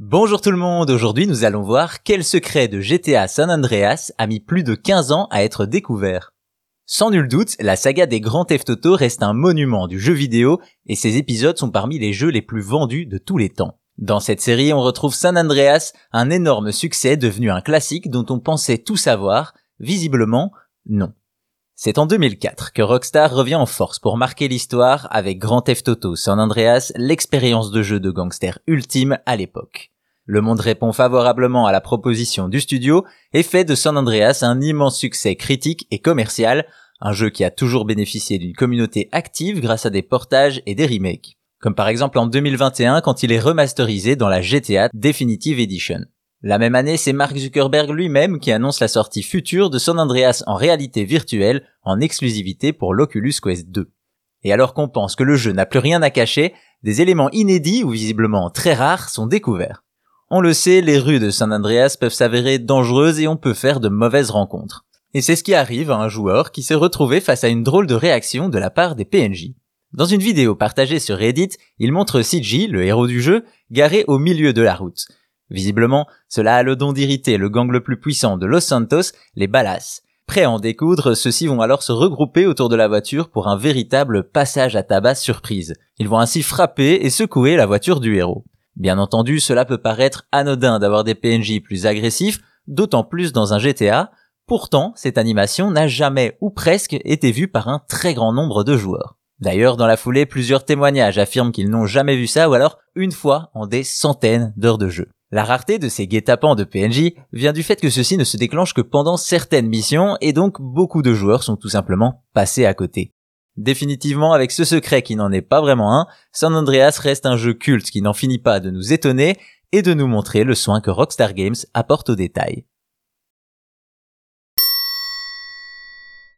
Bonjour tout le monde, aujourd'hui nous allons voir quel secret de GTA San Andreas a mis plus de 15 ans à être découvert. Sans nul doute, la saga des Grands Theft reste un monument du jeu vidéo et ses épisodes sont parmi les jeux les plus vendus de tous les temps. Dans cette série, on retrouve San Andreas, un énorme succès devenu un classique dont on pensait tout savoir, visiblement non. C'est en 2004 que Rockstar revient en force pour marquer l'histoire avec Grand Theft Auto San Andreas, l'expérience de jeu de gangster ultime à l'époque. Le monde répond favorablement à la proposition du studio et fait de San Andreas un immense succès critique et commercial, un jeu qui a toujours bénéficié d'une communauté active grâce à des portages et des remakes. Comme par exemple en 2021 quand il est remasterisé dans la GTA Definitive Edition. La même année, c'est Mark Zuckerberg lui-même qui annonce la sortie future de San Andreas en réalité virtuelle en exclusivité pour l'Oculus Quest 2. Et alors qu'on pense que le jeu n'a plus rien à cacher, des éléments inédits ou visiblement très rares sont découverts. On le sait, les rues de San Andreas peuvent s'avérer dangereuses et on peut faire de mauvaises rencontres. Et c'est ce qui arrive à un joueur qui s'est retrouvé face à une drôle de réaction de la part des PNJ. Dans une vidéo partagée sur Reddit, il montre CG, le héros du jeu, garé au milieu de la route. Visiblement, cela a le don d'irriter le gang le plus puissant de Los Santos, les Ballas. Prêts à en découdre, ceux-ci vont alors se regrouper autour de la voiture pour un véritable passage à tabac surprise. Ils vont ainsi frapper et secouer la voiture du héros. Bien entendu, cela peut paraître anodin d'avoir des PNJ plus agressifs, d'autant plus dans un GTA. Pourtant, cette animation n'a jamais ou presque été vue par un très grand nombre de joueurs. D'ailleurs, dans la foulée, plusieurs témoignages affirment qu'ils n'ont jamais vu ça ou alors une fois en des centaines d'heures de jeu. La rareté de ces guet-apens de PNJ vient du fait que ceci ne se déclenche que pendant certaines missions et donc beaucoup de joueurs sont tout simplement passés à côté. Définitivement, avec ce secret qui n'en est pas vraiment un, San Andreas reste un jeu culte qui n'en finit pas de nous étonner et de nous montrer le soin que Rockstar Games apporte aux détails.